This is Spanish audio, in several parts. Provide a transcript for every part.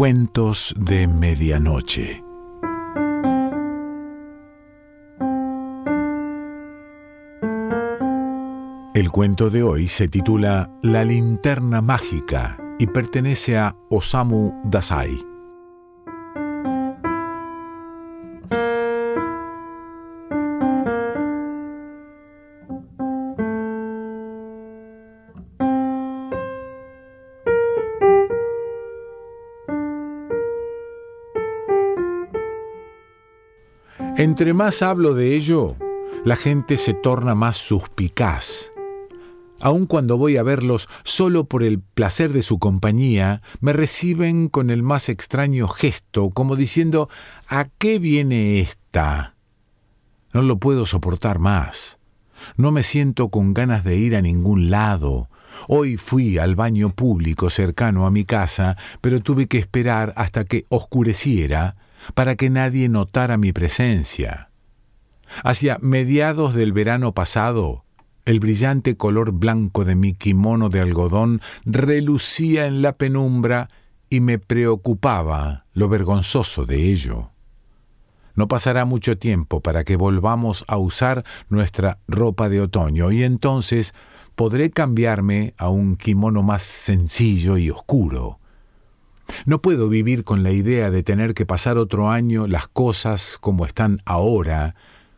Cuentos de Medianoche. El cuento de hoy se titula La linterna mágica y pertenece a Osamu Dazai. Entre más hablo de ello, la gente se torna más suspicaz. Aun cuando voy a verlos solo por el placer de su compañía, me reciben con el más extraño gesto, como diciendo ¿A qué viene esta? No lo puedo soportar más. No me siento con ganas de ir a ningún lado. Hoy fui al baño público cercano a mi casa, pero tuve que esperar hasta que oscureciera para que nadie notara mi presencia. Hacia mediados del verano pasado, el brillante color blanco de mi kimono de algodón relucía en la penumbra y me preocupaba lo vergonzoso de ello. No pasará mucho tiempo para que volvamos a usar nuestra ropa de otoño y entonces podré cambiarme a un kimono más sencillo y oscuro. No puedo vivir con la idea de tener que pasar otro año las cosas como están ahora,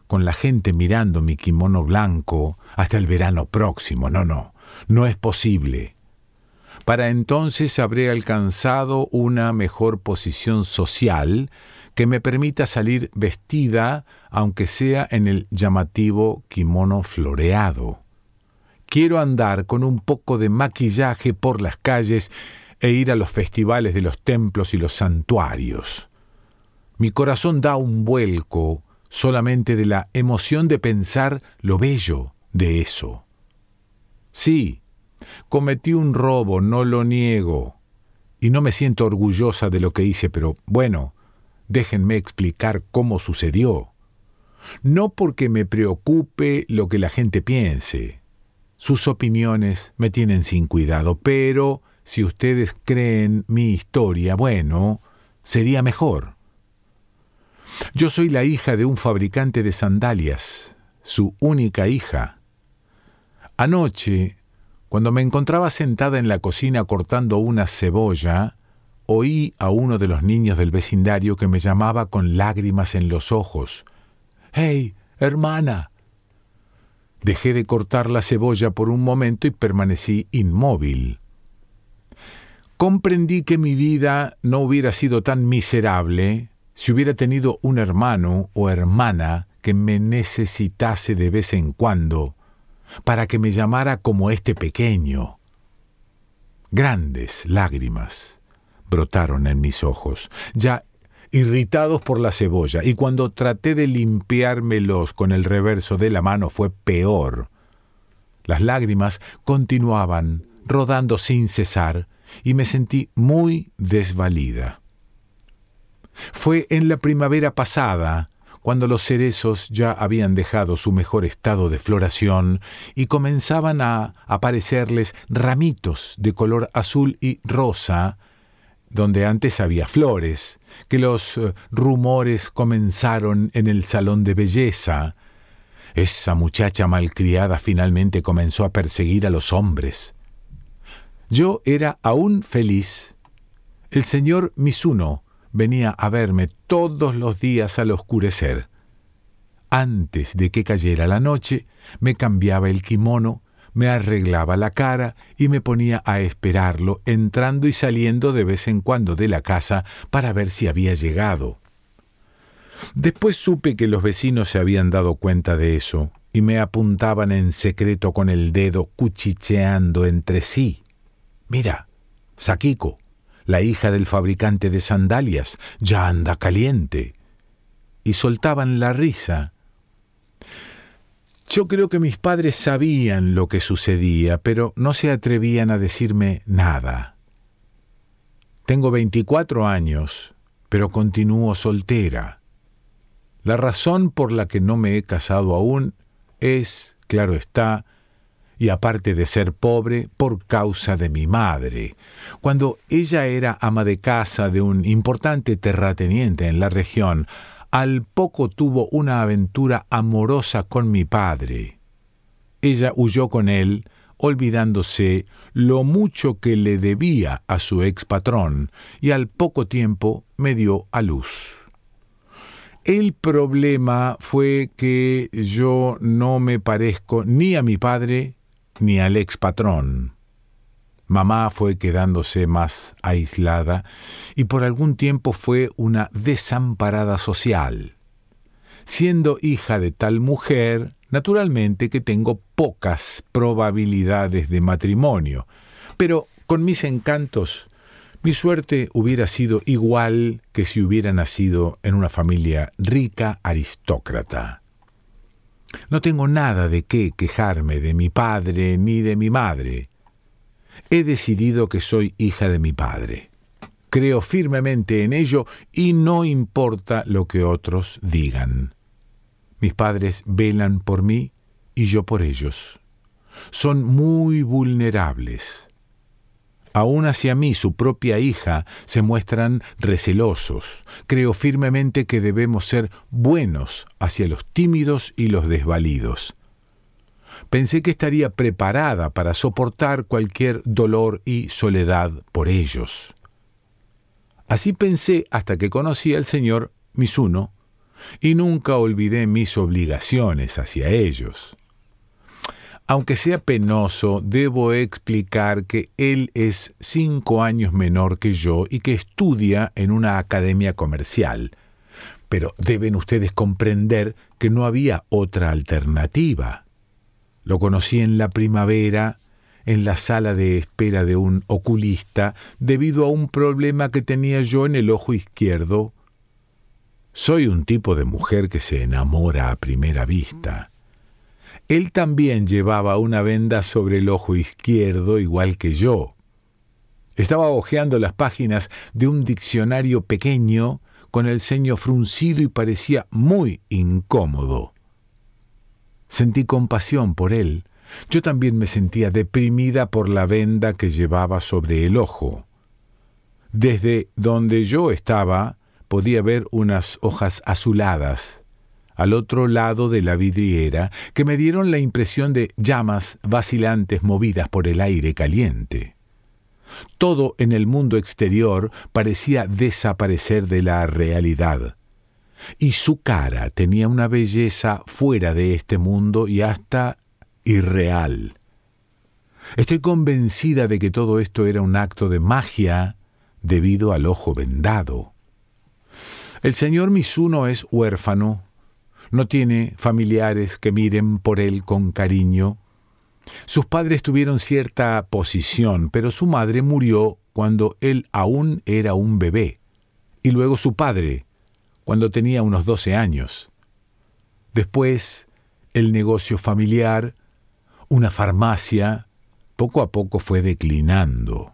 con la gente mirando mi kimono blanco hasta el verano próximo. No, no, no es posible. Para entonces habré alcanzado una mejor posición social que me permita salir vestida, aunque sea en el llamativo kimono floreado. Quiero andar con un poco de maquillaje por las calles e ir a los festivales de los templos y los santuarios. Mi corazón da un vuelco solamente de la emoción de pensar lo bello de eso. Sí, cometí un robo, no lo niego, y no me siento orgullosa de lo que hice, pero bueno, déjenme explicar cómo sucedió. No porque me preocupe lo que la gente piense. Sus opiniones me tienen sin cuidado, pero si ustedes creen mi historia, bueno, sería mejor. Yo soy la hija de un fabricante de sandalias, su única hija. Anoche, cuando me encontraba sentada en la cocina cortando una cebolla, oí a uno de los niños del vecindario que me llamaba con lágrimas en los ojos. ¡Hey, hermana! Dejé de cortar la cebolla por un momento y permanecí inmóvil comprendí que mi vida no hubiera sido tan miserable si hubiera tenido un hermano o hermana que me necesitase de vez en cuando para que me llamara como este pequeño. Grandes lágrimas brotaron en mis ojos, ya irritados por la cebolla, y cuando traté de limpiármelos con el reverso de la mano fue peor. Las lágrimas continuaban rodando sin cesar, y me sentí muy desvalida. Fue en la primavera pasada, cuando los cerezos ya habían dejado su mejor estado de floración y comenzaban a aparecerles ramitos de color azul y rosa, donde antes había flores, que los eh, rumores comenzaron en el salón de belleza. Esa muchacha malcriada finalmente comenzó a perseguir a los hombres. Yo era aún feliz. El señor Misuno venía a verme todos los días al oscurecer. Antes de que cayera la noche, me cambiaba el kimono, me arreglaba la cara y me ponía a esperarlo, entrando y saliendo de vez en cuando de la casa para ver si había llegado. Después supe que los vecinos se habían dado cuenta de eso y me apuntaban en secreto con el dedo cuchicheando entre sí. Mira, Sakiko, la hija del fabricante de sandalias, ya anda caliente. Y soltaban la risa. Yo creo que mis padres sabían lo que sucedía, pero no se atrevían a decirme nada. Tengo 24 años, pero continúo soltera. La razón por la que no me he casado aún es, claro está, y aparte de ser pobre, por causa de mi madre. Cuando ella era ama de casa de un importante terrateniente en la región, al poco tuvo una aventura amorosa con mi padre. Ella huyó con él, olvidándose lo mucho que le debía a su ex patrón, y al poco tiempo me dio a luz. El problema fue que yo no me parezco ni a mi padre ni al ex patrón. Mamá fue quedándose más aislada y por algún tiempo fue una desamparada social. Siendo hija de tal mujer, naturalmente que tengo pocas probabilidades de matrimonio, pero con mis encantos mi suerte hubiera sido igual que si hubiera nacido en una familia rica aristócrata. No tengo nada de qué quejarme de mi padre ni de mi madre. He decidido que soy hija de mi padre. Creo firmemente en ello y no importa lo que otros digan. Mis padres velan por mí y yo por ellos. Son muy vulnerables aún hacia mí, su propia hija, se muestran recelosos. Creo firmemente que debemos ser buenos hacia los tímidos y los desvalidos. Pensé que estaría preparada para soportar cualquier dolor y soledad por ellos. Así pensé hasta que conocí al señor Misuno y nunca olvidé mis obligaciones hacia ellos. Aunque sea penoso, debo explicar que él es cinco años menor que yo y que estudia en una academia comercial. Pero deben ustedes comprender que no había otra alternativa. Lo conocí en la primavera, en la sala de espera de un oculista, debido a un problema que tenía yo en el ojo izquierdo. Soy un tipo de mujer que se enamora a primera vista. Él también llevaba una venda sobre el ojo izquierdo igual que yo. Estaba hojeando las páginas de un diccionario pequeño con el ceño fruncido y parecía muy incómodo. Sentí compasión por él. Yo también me sentía deprimida por la venda que llevaba sobre el ojo. Desde donde yo estaba podía ver unas hojas azuladas al otro lado de la vidriera que me dieron la impresión de llamas vacilantes movidas por el aire caliente. Todo en el mundo exterior parecía desaparecer de la realidad, y su cara tenía una belleza fuera de este mundo y hasta irreal. Estoy convencida de que todo esto era un acto de magia debido al ojo vendado. El señor Misuno es huérfano no tiene familiares que miren por él con cariño. Sus padres tuvieron cierta posición, pero su madre murió cuando él aún era un bebé, y luego su padre, cuando tenía unos doce años. Después, el negocio familiar, una farmacia, poco a poco fue declinando.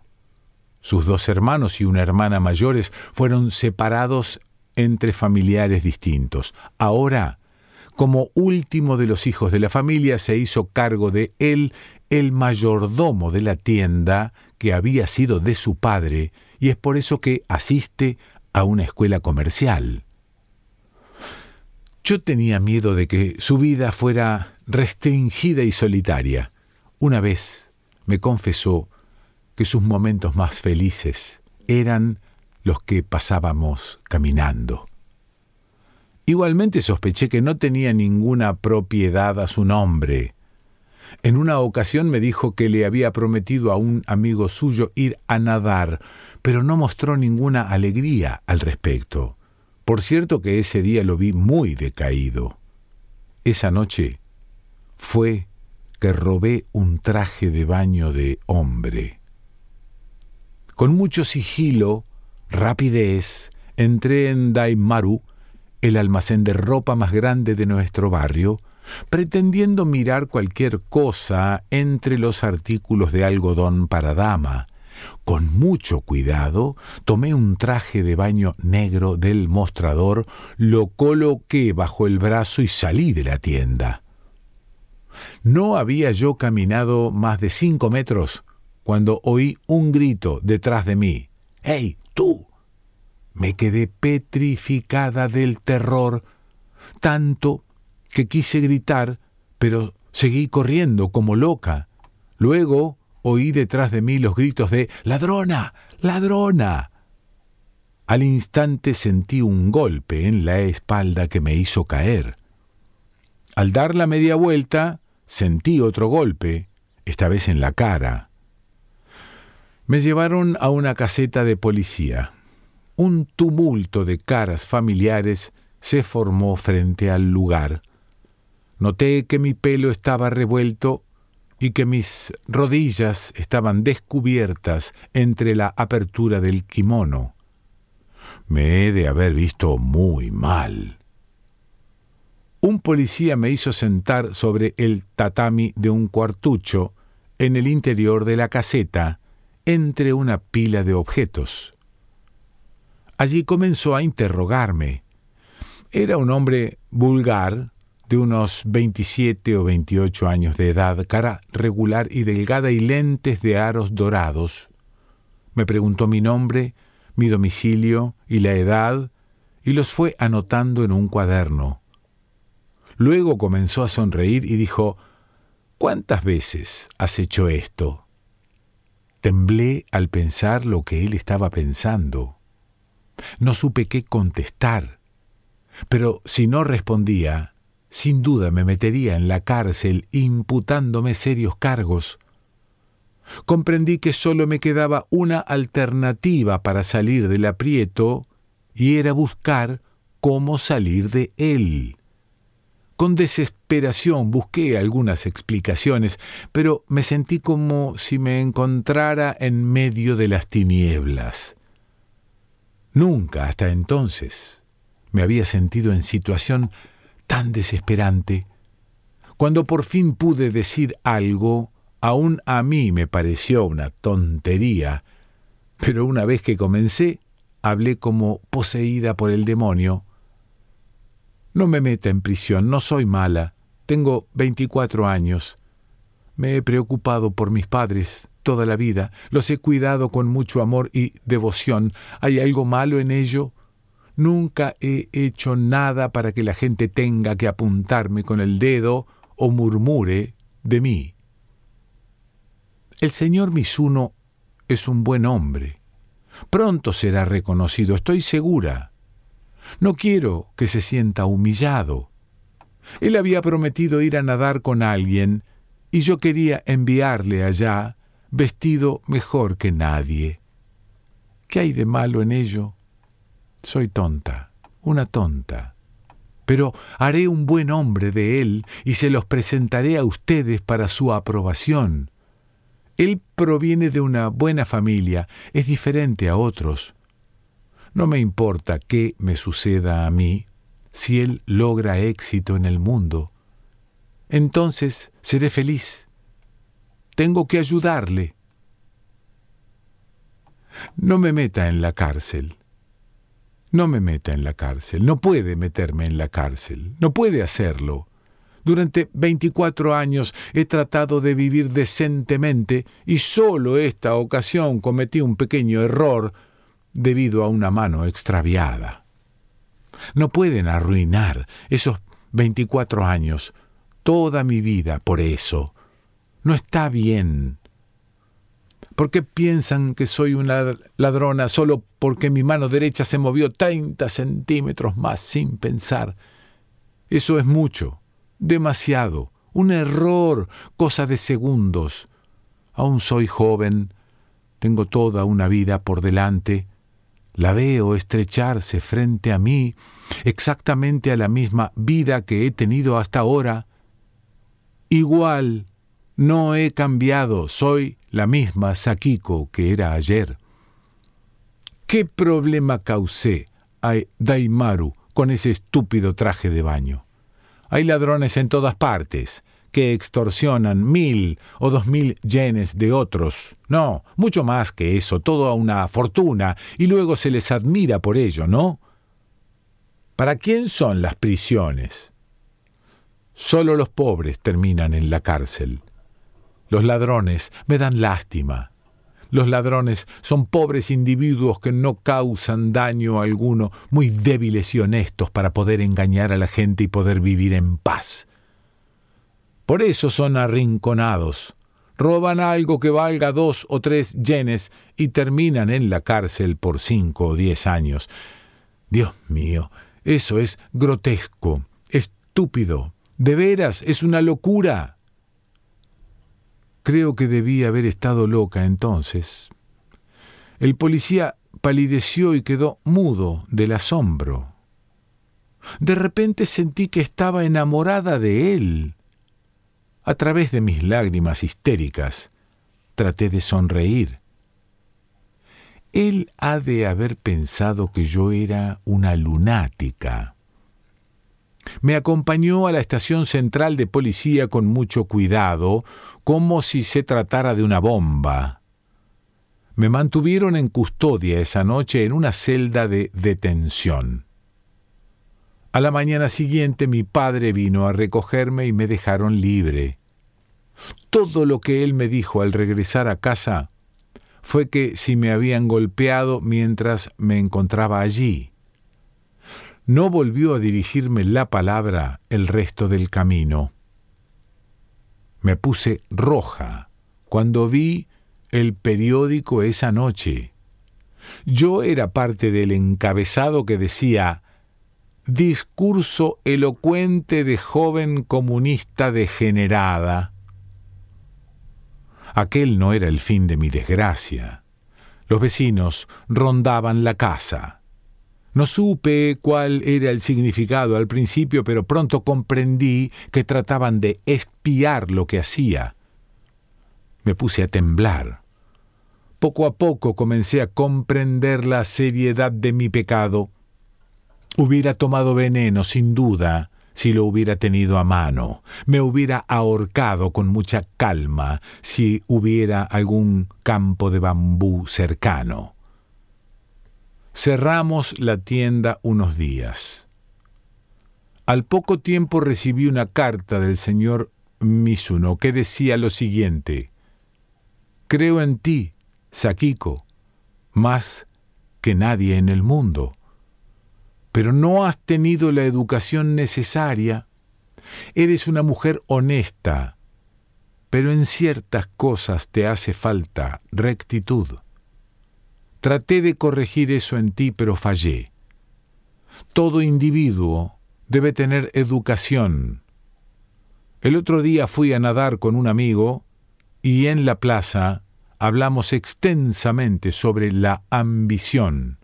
Sus dos hermanos y una hermana mayores fueron separados entre familiares distintos. Ahora como último de los hijos de la familia se hizo cargo de él el mayordomo de la tienda que había sido de su padre, y es por eso que asiste a una escuela comercial. Yo tenía miedo de que su vida fuera restringida y solitaria. Una vez me confesó que sus momentos más felices eran los que pasábamos caminando. Igualmente sospeché que no tenía ninguna propiedad a su nombre. En una ocasión me dijo que le había prometido a un amigo suyo ir a nadar, pero no mostró ninguna alegría al respecto. Por cierto que ese día lo vi muy decaído. Esa noche fue que robé un traje de baño de hombre. Con mucho sigilo, rapidez, entré en Daimaru el almacén de ropa más grande de nuestro barrio, pretendiendo mirar cualquier cosa entre los artículos de algodón para dama. Con mucho cuidado tomé un traje de baño negro del mostrador, lo coloqué bajo el brazo y salí de la tienda. No había yo caminado más de cinco metros cuando oí un grito detrás de mí. ¡Hey, tú! Me quedé petrificada del terror, tanto que quise gritar, pero seguí corriendo como loca. Luego oí detrás de mí los gritos de ¡Ladrona! ¡Ladrona! Al instante sentí un golpe en la espalda que me hizo caer. Al dar la media vuelta, sentí otro golpe, esta vez en la cara. Me llevaron a una caseta de policía. Un tumulto de caras familiares se formó frente al lugar. Noté que mi pelo estaba revuelto y que mis rodillas estaban descubiertas entre la apertura del kimono. Me he de haber visto muy mal. Un policía me hizo sentar sobre el tatami de un cuartucho en el interior de la caseta, entre una pila de objetos. Allí comenzó a interrogarme. Era un hombre vulgar, de unos 27 o 28 años de edad, cara regular y delgada y lentes de aros dorados. Me preguntó mi nombre, mi domicilio y la edad, y los fue anotando en un cuaderno. Luego comenzó a sonreír y dijo, ¿Cuántas veces has hecho esto? Temblé al pensar lo que él estaba pensando. No supe qué contestar, pero si no respondía, sin duda me metería en la cárcel imputándome serios cargos. Comprendí que solo me quedaba una alternativa para salir del aprieto y era buscar cómo salir de él. Con desesperación busqué algunas explicaciones, pero me sentí como si me encontrara en medio de las tinieblas. Nunca hasta entonces me había sentido en situación tan desesperante. Cuando por fin pude decir algo, aún a mí me pareció una tontería, pero una vez que comencé, hablé como poseída por el demonio. No me meta en prisión, no soy mala, tengo veinticuatro años. Me he preocupado por mis padres toda la vida, los he cuidado con mucho amor y devoción. ¿Hay algo malo en ello? Nunca he hecho nada para que la gente tenga que apuntarme con el dedo o murmure de mí. El señor Misuno es un buen hombre. Pronto será reconocido, estoy segura. No quiero que se sienta humillado. Él había prometido ir a nadar con alguien y yo quería enviarle allá vestido mejor que nadie. ¿Qué hay de malo en ello? Soy tonta, una tonta. Pero haré un buen hombre de él y se los presentaré a ustedes para su aprobación. Él proviene de una buena familia, es diferente a otros. No me importa qué me suceda a mí si él logra éxito en el mundo. Entonces seré feliz. Tengo que ayudarle. No me meta en la cárcel. No me meta en la cárcel, no puede meterme en la cárcel, no puede hacerlo. Durante 24 años he tratado de vivir decentemente y solo esta ocasión cometí un pequeño error debido a una mano extraviada. No pueden arruinar esos 24 años, toda mi vida por eso. No está bien. ¿Por qué piensan que soy una ladrona solo porque mi mano derecha se movió 30 centímetros más sin pensar? Eso es mucho, demasiado, un error, cosa de segundos. Aún soy joven, tengo toda una vida por delante. La veo estrecharse frente a mí, exactamente a la misma vida que he tenido hasta ahora. Igual, no he cambiado, soy la misma Sakiko que era ayer. ¿Qué problema causé a Daimaru con ese estúpido traje de baño? Hay ladrones en todas partes que extorsionan mil o dos mil yenes de otros. No, mucho más que eso, toda una fortuna, y luego se les admira por ello, ¿no? ¿Para quién son las prisiones? Solo los pobres terminan en la cárcel. Los ladrones me dan lástima. Los ladrones son pobres individuos que no causan daño alguno, muy débiles y honestos para poder engañar a la gente y poder vivir en paz. Por eso son arrinconados. Roban algo que valga dos o tres yenes y terminan en la cárcel por cinco o diez años. Dios mío, eso es grotesco, estúpido, de veras, es una locura. Creo que debía haber estado loca entonces. El policía palideció y quedó mudo del asombro. De repente sentí que estaba enamorada de él. A través de mis lágrimas histéricas, traté de sonreír. Él ha de haber pensado que yo era una lunática. Me acompañó a la estación central de policía con mucho cuidado, como si se tratara de una bomba. Me mantuvieron en custodia esa noche en una celda de detención. A la mañana siguiente mi padre vino a recogerme y me dejaron libre. Todo lo que él me dijo al regresar a casa fue que si me habían golpeado mientras me encontraba allí. No volvió a dirigirme la palabra el resto del camino. Me puse roja cuando vi el periódico esa noche. Yo era parte del encabezado que decía Discurso elocuente de joven comunista degenerada. Aquel no era el fin de mi desgracia. Los vecinos rondaban la casa. No supe cuál era el significado al principio, pero pronto comprendí que trataban de espiar lo que hacía. Me puse a temblar. Poco a poco comencé a comprender la seriedad de mi pecado. Hubiera tomado veneno, sin duda, si lo hubiera tenido a mano. Me hubiera ahorcado con mucha calma si hubiera algún campo de bambú cercano. Cerramos la tienda unos días. Al poco tiempo recibí una carta del señor Misuno que decía lo siguiente: Creo en ti, Sakiko, más que nadie en el mundo, pero no has tenido la educación necesaria. Eres una mujer honesta, pero en ciertas cosas te hace falta rectitud. Traté de corregir eso en ti, pero fallé. Todo individuo debe tener educación. El otro día fui a nadar con un amigo y en la plaza hablamos extensamente sobre la ambición.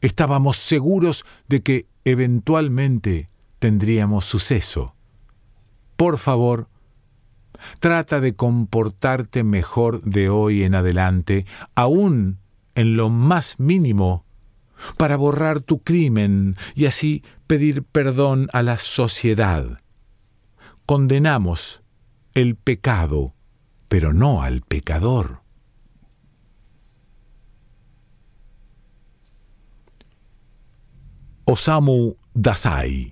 Estábamos seguros de que eventualmente tendríamos suceso. Por favor, trata de comportarte mejor de hoy en adelante, aún en lo más mínimo para borrar tu crimen y así pedir perdón a la sociedad. Condenamos el pecado, pero no al pecador. Osamu Dazai